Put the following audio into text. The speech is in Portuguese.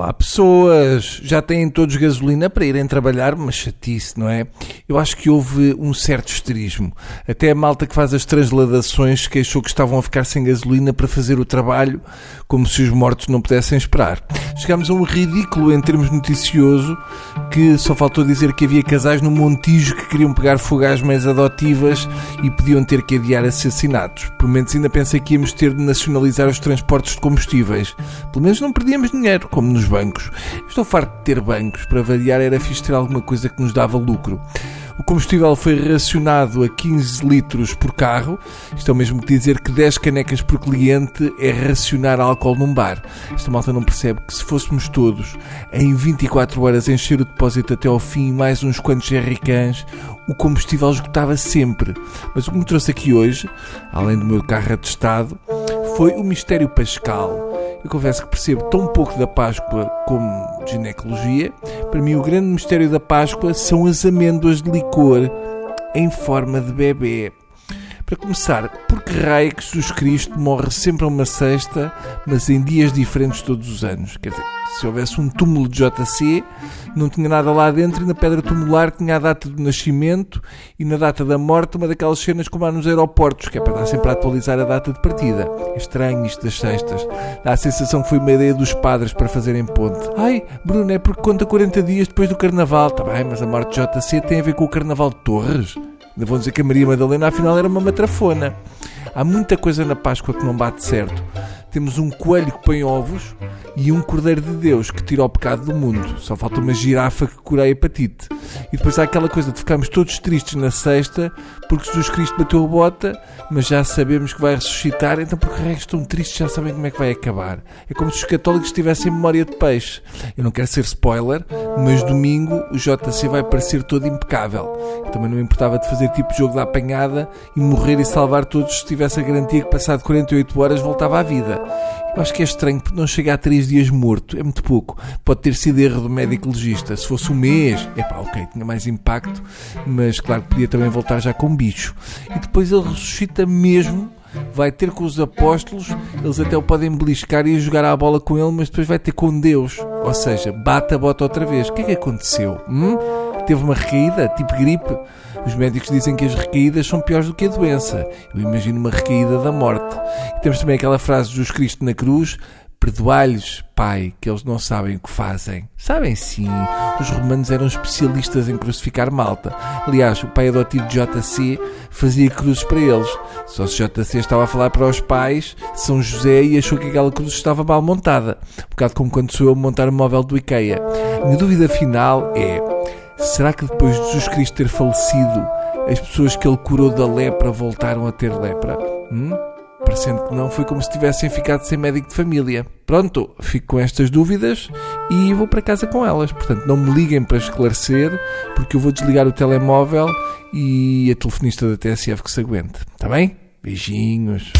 Olá pessoas, já têm todos gasolina para irem trabalhar, mas chatice, não é? Eu acho que houve um certo esterismo. Até a malta que faz as transladações queixou que estavam a ficar sem gasolina para fazer o trabalho, como se os mortos não pudessem esperar. Chegámos a um ridículo em termos noticioso, que só faltou dizer que havia casais no Montijo que queriam pegar fogo às mães adotivas e podiam ter que adiar assassinatos. Por menos ainda pensei que íamos ter de nacionalizar os transportes de combustíveis. Pelo menos não perdíamos dinheiro, como nos bancos. Estou farto de ter bancos. Para variar, era fixe ter alguma coisa que nos dava lucro. O combustível foi racionado a 15 litros por carro. Isto é o mesmo que dizer que 10 canecas por cliente é racionar álcool num bar. Esta malta não percebe que se fôssemos todos em 24 horas encher o depósito até ao fim, mais uns quantos jerrycans, o combustível esgotava sempre. Mas o que me trouxe aqui hoje, além do meu carro atestado, foi o mistério pascal. Eu confesso que percebo tão pouco da Páscoa como de ginecologia. Para mim, o grande mistério da Páscoa são as amêndoas de licor em forma de bebê. Para começar, por que raio que Jesus Cristo morre sempre a uma sexta, mas em dias diferentes todos os anos? Quer dizer, se houvesse um túmulo de JC, não tinha nada lá dentro e na pedra tumular tinha a data do nascimento e na data da morte uma daquelas cenas como há nos aeroportos, que é para dar sempre a atualizar a data de partida. É estranho isto das sextas. Dá a sensação que foi uma ideia dos padres para fazerem ponte. Ai, Bruno, é porque conta 40 dias depois do Carnaval. Está bem, mas a morte de JC tem a ver com o Carnaval de Torres. Vão dizer que a Maria Madalena afinal era uma matrafona. Há muita coisa na Páscoa que não bate certo. Temos um coelho que põe ovos e um cordeiro de Deus que tira o pecado do mundo. Só falta uma girafa que cura a hepatite. E depois há aquela coisa de ficarmos todos tristes na sexta porque Jesus Cristo bateu a bota, mas já sabemos que vai ressuscitar, então porque reis estão tristes já sabem como é que vai acabar. É como se os católicos tivessem memória de peixe. Eu não quero ser spoiler, mas domingo o JC vai parecer todo impecável. Também não importava de fazer tipo jogo da apanhada e morrer e salvar todos se tivesse a garantia que passado 48 horas voltava à vida. Eu acho que é estranho porque não chega a 3 dias morto, é muito pouco. Pode ter sido erro do médico legista. Se fosse um mês, é pá, ok, tinha mais impacto, mas claro que podia também voltar já com bicho. E depois ele ressuscita mesmo vai ter com os apóstolos, eles até o podem beliscar e jogar a bola com ele, mas depois vai ter com Deus. Ou seja, bate a bota outra vez. O que é que aconteceu? Hum? Teve uma recaída, tipo gripe? Os médicos dizem que as recaídas são piores do que a doença. Eu imagino uma recaída da morte. E temos também aquela frase de Jesus Cristo na cruz: Perdoai-lhes, Pai, que eles não sabem o que fazem. Sabem sim, os romanos eram especialistas em crucificar malta. Aliás, o pai adotivo de JC fazia cruzes para eles. Só se JC estava a falar para os pais, São José, e achou que aquela cruz estava mal montada. Um bocado como quando sou eu a montar um móvel do IKEA. A minha dúvida final é: será que depois de Jesus Cristo ter falecido, as pessoas que ele curou da lepra voltaram a ter lepra? Hum? Parecendo que não, foi como se tivessem ficado sem médico de família. Pronto, fico com estas dúvidas e vou para casa com elas. Portanto, não me liguem para esclarecer, porque eu vou desligar o telemóvel e a telefonista da TSF que se aguente. Está bem? Beijinhos.